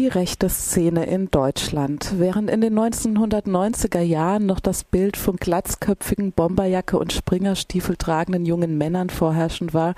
Die rechte Szene in Deutschland. Während in den 1990er Jahren noch das Bild von glatzköpfigen, Bomberjacke und Springerstiefel tragenden jungen Männern vorherrschend war,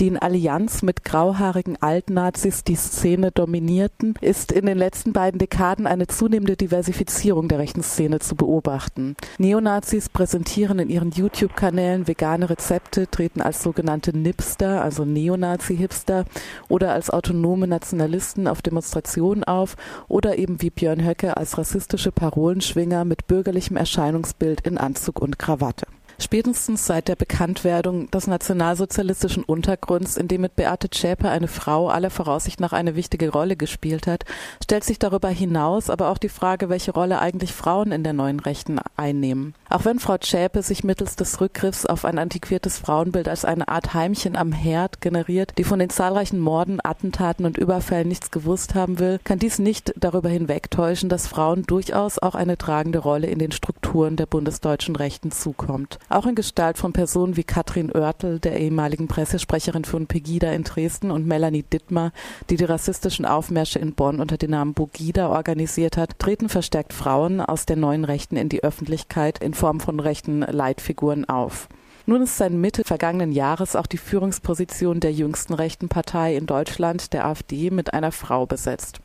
die in Allianz mit grauhaarigen Altnazis die Szene dominierten, ist in den letzten beiden Dekaden eine zunehmende Diversifizierung der rechten Szene zu beobachten. Neonazis präsentieren in ihren YouTube-Kanälen vegane Rezepte, treten als sogenannte Nipster, also Neonazi-Hipster, oder als autonome Nationalisten auf Demonstrationen Religion auf oder eben wie Björn Höcke als rassistische Parolenschwinger mit bürgerlichem Erscheinungsbild in Anzug und Krawatte spätestens seit der Bekanntwerdung des nationalsozialistischen Untergrunds, in dem mit Beate Zschäpe eine Frau aller Voraussicht nach eine wichtige Rolle gespielt hat, stellt sich darüber hinaus aber auch die Frage, welche Rolle eigentlich Frauen in der neuen Rechten einnehmen. Auch wenn Frau Zschäpe sich mittels des Rückgriffs auf ein antiquiertes Frauenbild als eine Art Heimchen am Herd generiert, die von den zahlreichen Morden, Attentaten und Überfällen nichts gewusst haben will, kann dies nicht darüber hinwegtäuschen, dass Frauen durchaus auch eine tragende Rolle in den Strukturen der bundesdeutschen Rechten zukommt auch in Gestalt von Personen wie Katrin Oertel, der ehemaligen Pressesprecherin von Pegida in Dresden und Melanie Dittmar, die die rassistischen Aufmärsche in Bonn unter dem Namen Bogida organisiert hat, treten verstärkt Frauen aus der neuen Rechten in die Öffentlichkeit in Form von rechten Leitfiguren auf. Nun ist seit Mitte vergangenen Jahres auch die Führungsposition der jüngsten rechten Partei in Deutschland, der AfD, mit einer Frau besetzt.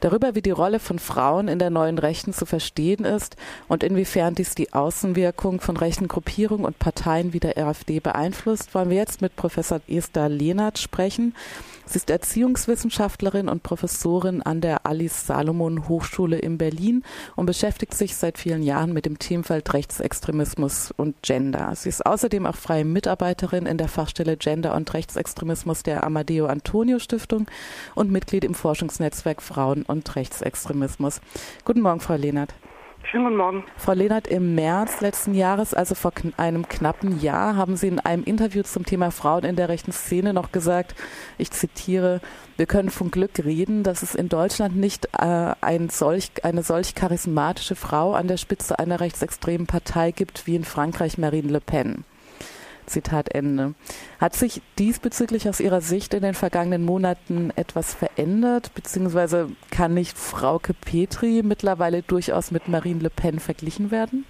Darüber, wie die Rolle von Frauen in der neuen Rechten zu verstehen ist und inwiefern dies die Außenwirkung von rechten Gruppierungen und Parteien wie der AfD beeinflusst, wollen wir jetzt mit Professor Esther Lehnert sprechen. Sie ist Erziehungswissenschaftlerin und Professorin an der Alice Salomon Hochschule in Berlin und beschäftigt sich seit vielen Jahren mit dem Themenfeld Rechtsextremismus und Gender. Sie ist außerdem auch freie Mitarbeiterin in der Fachstelle Gender und Rechtsextremismus der Amadeo Antonio Stiftung und Mitglied im Forschungsnetzwerk Frauen und Rechtsextremismus. Guten Morgen, Frau Lehnert. Schönen guten Morgen. Frau Lehnert, im März letzten Jahres, also vor einem knappen Jahr, haben Sie in einem Interview zum Thema Frauen in der rechten Szene noch gesagt, ich zitiere, wir können von Glück reden, dass es in Deutschland nicht äh, ein solch, eine solch charismatische Frau an der Spitze einer rechtsextremen Partei gibt wie in Frankreich Marine Le Pen. Zitat Ende. Hat sich diesbezüglich aus Ihrer Sicht in den vergangenen Monaten etwas verändert, beziehungsweise kann nicht Frauke Petri mittlerweile durchaus mit Marine Le Pen verglichen werden?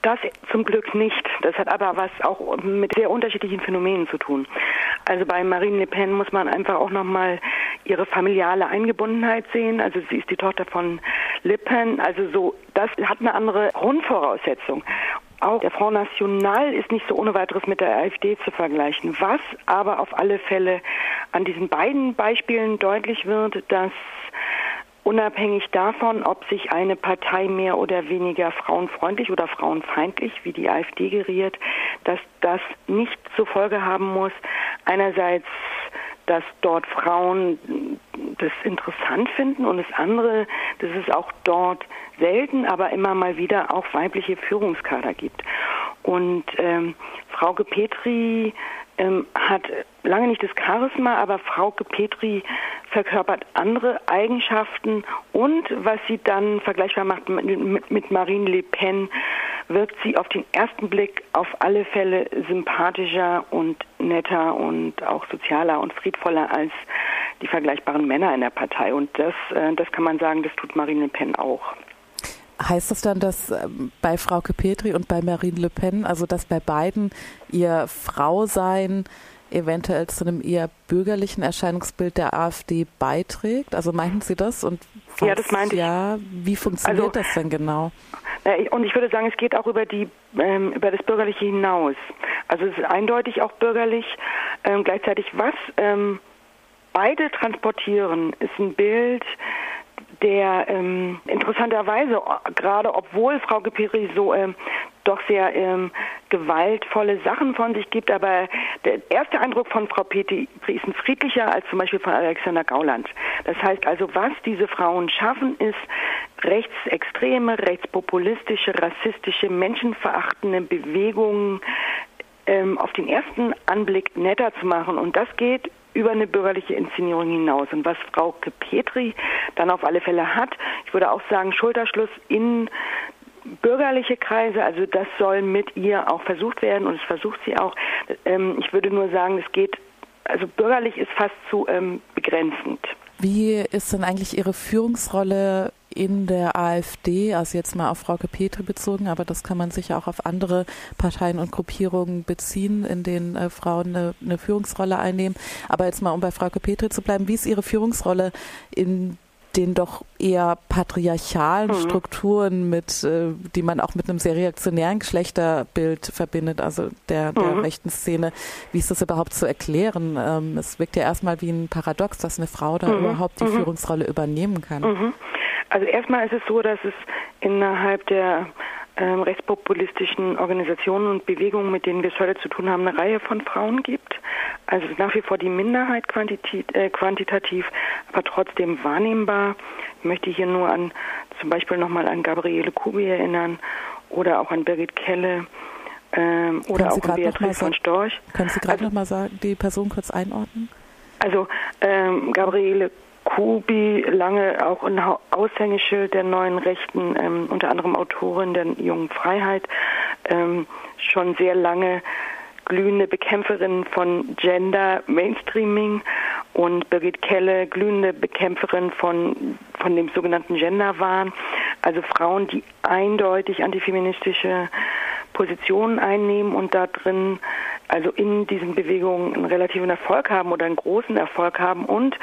Das zum Glück nicht. Das hat aber was auch mit sehr unterschiedlichen Phänomenen zu tun. Also bei Marine Le Pen muss man einfach auch nochmal ihre familiale Eingebundenheit sehen. Also sie ist die Tochter von Le Pen. Also so, das hat eine andere Grundvoraussetzung. Auch der Front National ist nicht so ohne weiteres mit der AfD zu vergleichen. Was aber auf alle Fälle an diesen beiden Beispielen deutlich wird, dass unabhängig davon, ob sich eine Partei mehr oder weniger frauenfreundlich oder frauenfeindlich wie die AfD geriert, dass das nicht zur Folge haben muss, einerseits dass dort Frauen das interessant finden und das andere, dass es auch dort selten, aber immer mal wieder auch weibliche Führungskader gibt. Und ähm, Frauke Petri ähm, hat lange nicht das Charisma, aber Frauke Petri verkörpert andere Eigenschaften und was sie dann vergleichbar macht mit, mit Marine Le Pen, wirkt sie auf den ersten Blick auf alle Fälle sympathischer und netter und auch sozialer und friedvoller als die vergleichbaren Männer in der Partei. Und das, äh, das kann man sagen, das tut Marine Le Pen auch. Heißt das dann, dass ähm, bei Frauke Petri und bei Marine Le Pen, also dass bei beiden ihr Frausein eventuell zu einem eher bürgerlichen Erscheinungsbild der AfD beiträgt? Also meinten Sie das? Und ja, das meinte ja, wie funktioniert also, das denn genau? Und ich würde sagen, es geht auch über die ähm, über das Bürgerliche hinaus. Also es ist eindeutig auch bürgerlich. Ähm, gleichzeitig was ähm, beide transportieren, ist ein Bild der ähm, interessanterweise, gerade obwohl Frau Gepiri so ähm, doch sehr ähm, gewaltvolle Sachen von sich gibt, aber der erste Eindruck von Frau Petri ist ein friedlicher als zum Beispiel von Alexander Gauland. Das heißt also, was diese Frauen schaffen, ist rechtsextreme, rechtspopulistische, rassistische, menschenverachtende Bewegungen ähm, auf den ersten Anblick netter zu machen. Und das geht über eine bürgerliche Inszenierung hinaus. Und was Frau Petri dann auf alle Fälle hat, ich würde auch sagen, Schulterschluss in bürgerliche Kreise, also das soll mit ihr auch versucht werden und es versucht sie auch. Ähm, ich würde nur sagen, es geht, also bürgerlich ist fast zu ähm, begrenzend. Wie ist denn eigentlich Ihre Führungsrolle in der AfD, also jetzt mal auf Frauke Petri bezogen, aber das kann man sicher auch auf andere Parteien und Gruppierungen beziehen, in denen äh, Frauen eine, eine, Führungsrolle einnehmen. Aber jetzt mal, um bei Frauke Petri zu bleiben, wie ist Ihre Führungsrolle in den doch eher patriarchalen mhm. Strukturen mit, äh, die man auch mit einem sehr reaktionären Geschlechterbild verbindet, also der, der mhm. rechten Szene. Wie ist das überhaupt zu erklären? Ähm, es wirkt ja erstmal wie ein Paradox, dass eine Frau da mhm. überhaupt die mhm. Führungsrolle übernehmen kann. Mhm. Also erstmal ist es so, dass es innerhalb der ähm, rechtspopulistischen Organisationen und Bewegungen, mit denen wir es heute zu tun haben, eine Reihe von Frauen gibt. Also nach wie vor die Minderheit äh, quantitativ, aber trotzdem wahrnehmbar. Ich möchte hier nur an zum Beispiel nochmal an Gabriele Kubi erinnern oder auch an Birgit Kelle ähm, oder auch an Beatrice von Storch. Können Sie gerade also, nochmal sagen, die Person kurz einordnen? Also ähm, Gabriele Kubi, lange auch ein Aushängeschild der neuen Rechten, ähm, unter anderem Autorin der Jungen Freiheit, ähm, schon sehr lange glühende Bekämpferin von Gender Mainstreaming und Birgit Kelle, glühende Bekämpferin von, von dem sogenannten Genderwahn. Also Frauen, die eindeutig antifeministische Positionen einnehmen und da drin also in diesen Bewegungen einen relativen Erfolg haben oder einen großen Erfolg haben und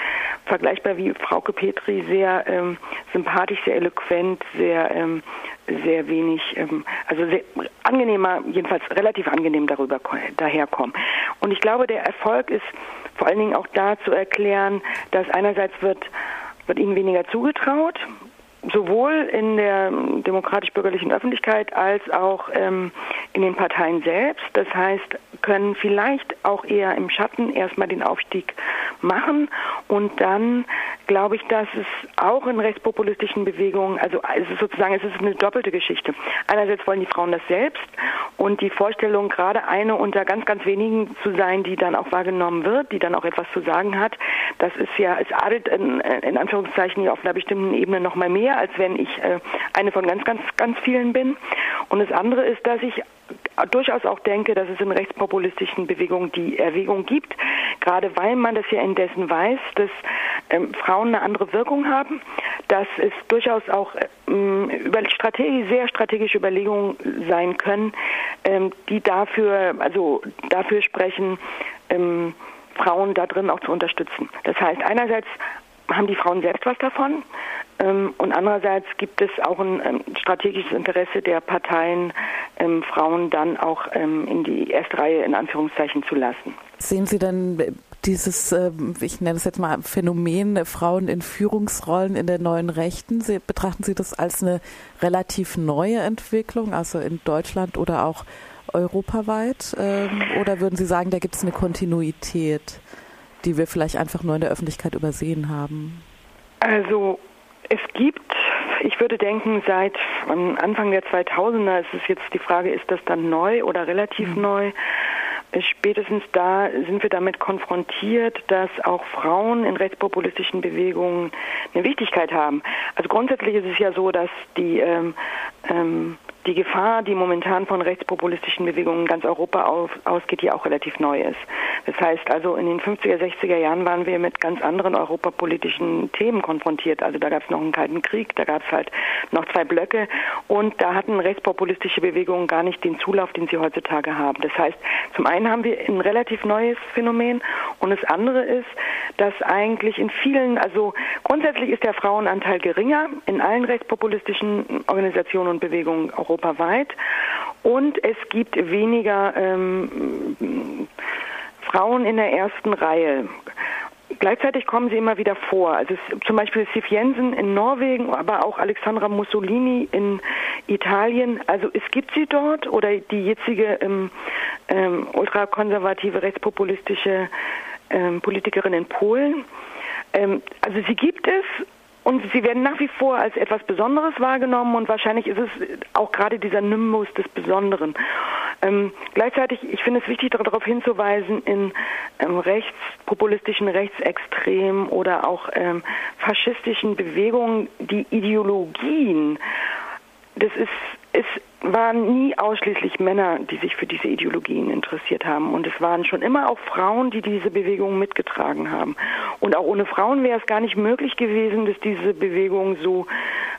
vergleichbar wie Frauke Petri sehr ähm, sympathisch, sehr eloquent, sehr ähm, sehr wenig, ähm, also sehr angenehmer, jedenfalls relativ angenehm darüber daherkommen. Und ich glaube, der Erfolg ist vor allen Dingen auch da zu erklären, dass einerseits wird wird ihnen weniger zugetraut, sowohl in der demokratisch-bürgerlichen Öffentlichkeit als auch ähm, in den Parteien selbst. Das heißt, können vielleicht auch eher im Schatten erstmal den Aufstieg machen und dann glaube ich, dass es auch in rechtspopulistischen Bewegungen, also es ist sozusagen, es ist eine doppelte Geschichte. Einerseits wollen die Frauen das selbst und die Vorstellung, gerade eine unter ganz, ganz wenigen zu sein, die dann auch wahrgenommen wird, die dann auch etwas zu sagen hat, das ist ja, es adelt in, in Anführungszeichen auf einer bestimmten Ebene noch mal mehr, als wenn ich äh, eine von ganz, ganz, ganz vielen bin. Und das andere ist, dass ich durchaus auch denke, dass es in rechtspopulistischen Bewegungen die Erwägung gibt, gerade weil man das ja indessen weiß, dass ähm, Frauen eine andere Wirkung haben, dass es durchaus auch ähm, über Strategie, sehr strategische Überlegungen sein können, ähm, die dafür, also dafür sprechen, ähm, Frauen da drin auch zu unterstützen. Das heißt, einerseits haben die Frauen selbst was davon, und andererseits gibt es auch ein ähm, strategisches Interesse der Parteien, ähm, Frauen dann auch in die erste Reihe in Anführungszeichen zu lassen. Sehen Sie denn dieses, ich nenne es jetzt mal Phänomen Frauen in Führungsrollen in der neuen Rechten, Sie, betrachten Sie das als eine relativ neue Entwicklung, also in Deutschland oder auch europaweit? Oder würden Sie sagen, da gibt es eine Kontinuität, die wir vielleicht einfach nur in der Öffentlichkeit übersehen haben? Also es gibt, ich würde denken, seit Anfang der 2000er ist es jetzt die Frage, ist das dann neu oder relativ mhm. neu? Spätestens da sind wir damit konfrontiert, dass auch Frauen in rechtspopulistischen Bewegungen eine Wichtigkeit haben. Also grundsätzlich ist es ja so, dass die ähm, ähm, die Gefahr, die momentan von rechtspopulistischen Bewegungen in ganz Europa auf, ausgeht, ja auch relativ neu ist. Das heißt also, in den 50er, 60er Jahren waren wir mit ganz anderen europapolitischen Themen konfrontiert. Also da gab es noch einen Kalten Krieg, da gab es halt noch zwei Blöcke und da hatten rechtspopulistische Bewegungen gar nicht den Zulauf, den sie heutzutage haben. Das heißt, zum einen haben wir ein relativ neues Phänomen und das andere ist, dass eigentlich in vielen, also grundsätzlich ist der Frauenanteil geringer in allen rechtspopulistischen Organisationen und Bewegungen europaweit und es gibt weniger ähm, Frauen in der ersten Reihe. Gleichzeitig kommen sie immer wieder vor. Also zum Beispiel Sif Jensen in Norwegen, aber auch Alexandra Mussolini in Italien. Also es gibt sie dort oder die jetzige ähm, ähm, ultrakonservative rechtspopulistische ähm, Politikerin in Polen. Ähm, also sie gibt es und sie werden nach wie vor als etwas Besonderes wahrgenommen und wahrscheinlich ist es auch gerade dieser Nimbus des Besonderen. Ähm, gleichzeitig, ich finde es wichtig, darauf hinzuweisen, in ähm, rechtspopulistischen, rechtsextremen oder auch ähm, faschistischen Bewegungen die Ideologien, das ist es waren nie ausschließlich Männer, die sich für diese Ideologien interessiert haben. Und es waren schon immer auch Frauen, die diese Bewegung mitgetragen haben. Und auch ohne Frauen wäre es gar nicht möglich gewesen, dass diese Bewegungen so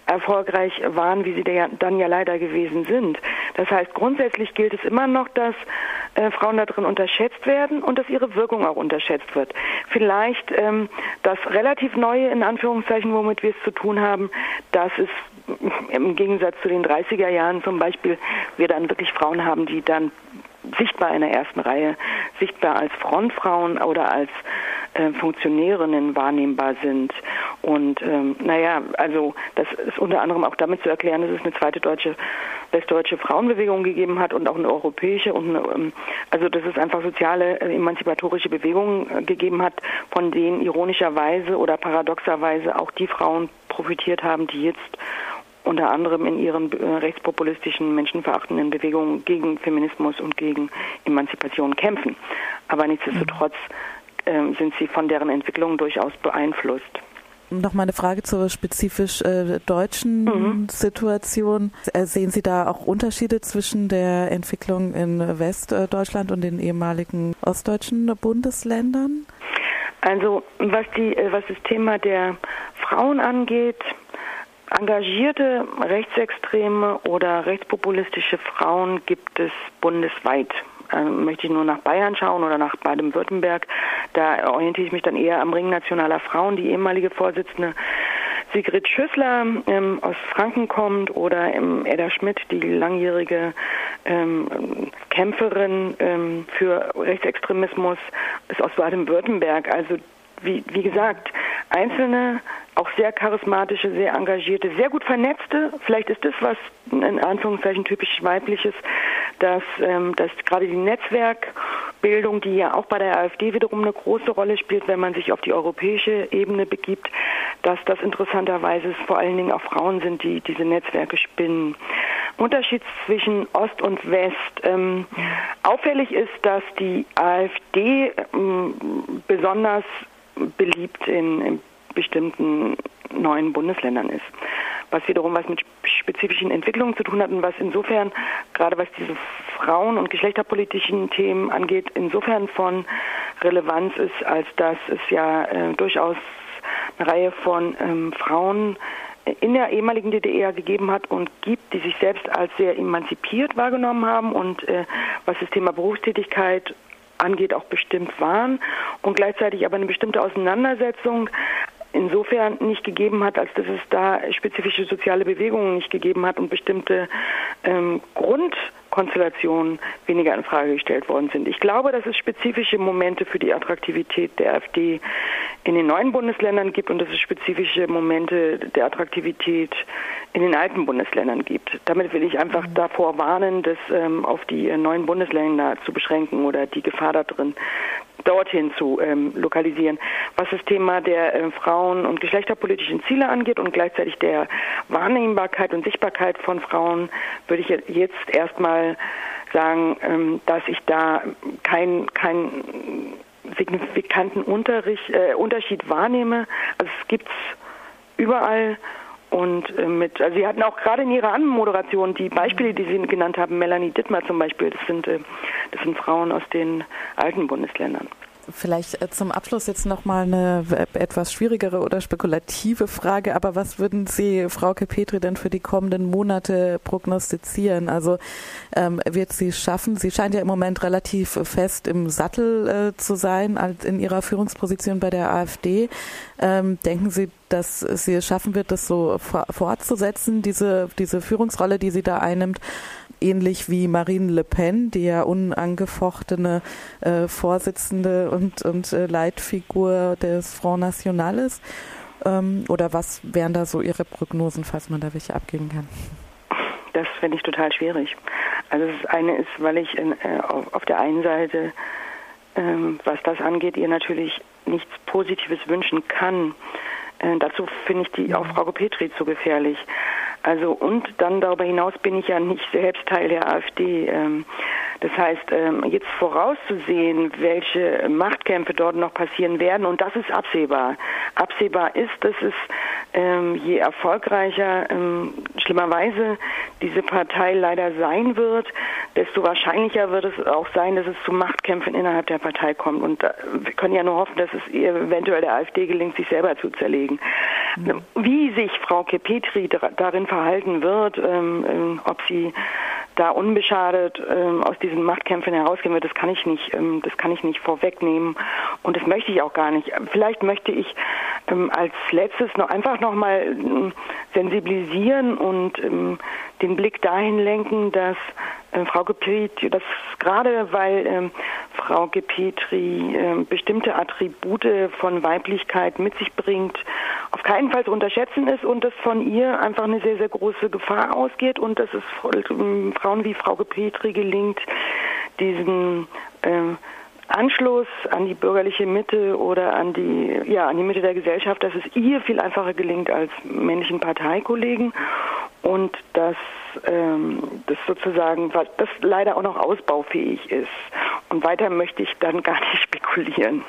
erfolgreich waren, wie sie dann ja leider gewesen sind. Das heißt, grundsätzlich gilt es immer noch, dass äh, Frauen da drin unterschätzt werden und dass ihre Wirkung auch unterschätzt wird. Vielleicht ähm, das relativ Neue, in Anführungszeichen, womit wir es zu tun haben, dass es im Gegensatz zu den 30er Jahren zum Beispiel wir dann wirklich Frauen haben, die dann sichtbar in der ersten Reihe, sichtbar als Frontfrauen oder als äh, Funktionärinnen wahrnehmbar sind. Und ähm, naja, also das ist unter anderem auch damit zu erklären, dass es eine zweite deutsche, westdeutsche Frauenbewegung gegeben hat und auch eine europäische und eine, ähm, also dass es einfach soziale äh, emanzipatorische Bewegungen äh, gegeben hat, von denen ironischerweise oder paradoxerweise auch die Frauen profitiert haben, die jetzt unter anderem in ihren äh, rechtspopulistischen, menschenverachtenden Bewegungen gegen Feminismus und gegen Emanzipation kämpfen. Aber nichtsdestotrotz äh, sind sie von deren Entwicklung durchaus beeinflusst. Noch mal eine Frage zur spezifisch äh, deutschen mhm. Situation. Äh, sehen Sie da auch Unterschiede zwischen der Entwicklung in Westdeutschland und den ehemaligen ostdeutschen Bundesländern? Also was die, äh, was das Thema der Frauen angeht, Engagierte rechtsextreme oder rechtspopulistische Frauen gibt es bundesweit. Ähm, möchte ich nur nach Bayern schauen oder nach Baden-Württemberg. Da orientiere ich mich dann eher am Ring nationaler Frauen. Die ehemalige Vorsitzende Sigrid Schüssler ähm, aus Franken kommt oder ähm, Edda Schmidt, die langjährige ähm, Kämpferin ähm, für Rechtsextremismus, ist aus Baden-Württemberg. Also wie, wie gesagt, einzelne, auch sehr charismatische, sehr engagierte, sehr gut vernetzte, vielleicht ist das was in Anführungszeichen typisch weibliches, dass, ähm, dass gerade die Netzwerkbildung, die ja auch bei der AfD wiederum eine große Rolle spielt, wenn man sich auf die europäische Ebene begibt, dass das interessanterweise vor allen Dingen auch Frauen sind, die diese Netzwerke spinnen. Unterschied zwischen Ost und West. Ähm, auffällig ist, dass die AfD ähm, besonders beliebt in, in bestimmten neuen Bundesländern ist. Was wiederum was mit spezifischen Entwicklungen zu tun hat und was insofern, gerade was diese Frauen- und geschlechterpolitischen Themen angeht, insofern von Relevanz ist, als dass es ja äh, durchaus eine Reihe von ähm, Frauen in der ehemaligen DDR gegeben hat und gibt, die sich selbst als sehr emanzipiert wahrgenommen haben und äh, was das Thema Berufstätigkeit angeht, auch bestimmt waren und gleichzeitig aber eine bestimmte Auseinandersetzung insofern nicht gegeben hat, als dass es da spezifische soziale Bewegungen nicht gegeben hat und bestimmte ähm, Grundkonstellationen weniger in Frage gestellt worden sind. Ich glaube, dass es spezifische Momente für die Attraktivität der AfD in den neuen Bundesländern gibt und dass es spezifische Momente der Attraktivität in den alten Bundesländern gibt. Damit will ich einfach mhm. davor warnen, das ähm, auf die äh, neuen Bundesländer zu beschränken oder die Gefahr da drin dorthin zu ähm, lokalisieren. Was das Thema der äh, Frauen- und geschlechterpolitischen Ziele angeht und gleichzeitig der Wahrnehmbarkeit und Sichtbarkeit von Frauen, würde ich jetzt erstmal sagen, ähm, dass ich da kein, kein signifikanten Unterricht, äh, Unterschied wahrnehme. Also es gibt überall und äh, mit, also Sie hatten auch gerade in Ihrer Anmoderation die Beispiele, die Sie genannt haben, Melanie Dittmar zum Beispiel, das sind, äh, das sind Frauen aus den alten Bundesländern. Vielleicht äh, zum Abschluss jetzt nochmal eine etwas schwierigere oder spekulative Frage, aber was würden Sie, Frau Petri, denn für die kommenden Monate prognostizieren? Also ähm, wird sie schaffen? Sie scheint ja im Moment relativ fest im Sattel äh, zu sein in ihrer Führungsposition bei der AfD. Ähm, denken Sie, dass sie es schaffen wird, das so fortzusetzen, diese, diese Führungsrolle, die sie da einnimmt? ähnlich wie Marine Le Pen, die ja unangefochtene äh, Vorsitzende und, und äh, Leitfigur des Front National ist? Ähm, oder was wären da so Ihre Prognosen, falls man da welche abgeben kann? Das finde ich total schwierig. Also das eine ist, weil ich in, äh, auf, der einen Seite, ähm, was das angeht, ihr natürlich nichts Positives wünschen kann. Äh, dazu finde ich die auch Frau Petri zu gefährlich. Also und dann darüber hinaus bin ich ja nicht selbst Teil der AfD. Ähm, das heißt, ähm, jetzt vorauszusehen, welche Machtkämpfe dort noch passieren werden, und das ist absehbar. Absehbar ist, dass es ähm, je erfolgreicher schlimmerweise diese Partei leider sein wird, desto wahrscheinlicher wird es auch sein, dass es zu Machtkämpfen innerhalb der Partei kommt. Und wir können ja nur hoffen, dass es ihr eventuell der AfD gelingt, sich selber zu zerlegen. Mhm. Wie sich Frau Kepetri darin verhalten wird, ähm, ähm, ob sie da unbeschadet ähm, aus diesen Machtkämpfen herausgehen wird, das kann ich nicht, ähm, das kann ich nicht vorwegnehmen und das möchte ich auch gar nicht. Vielleicht möchte ich ähm, als letztes noch einfach noch mal ähm, sensibilisieren und den Blick dahin lenken, dass äh, Frau Gepetri, dass gerade weil ähm, Frau Gepetri äh, bestimmte Attribute von Weiblichkeit mit sich bringt, auf keinen Fall zu unterschätzen ist und dass von ihr einfach eine sehr, sehr große Gefahr ausgeht und dass es ähm, Frauen wie Frau Gepetri gelingt, diesen äh, Anschluss an die bürgerliche Mitte oder an die, ja, an die Mitte der Gesellschaft, dass es ihr viel einfacher gelingt als männlichen Parteikollegen und dass ähm, das sozusagen, das leider auch noch ausbaufähig ist. Und weiter möchte ich dann gar nicht spekulieren.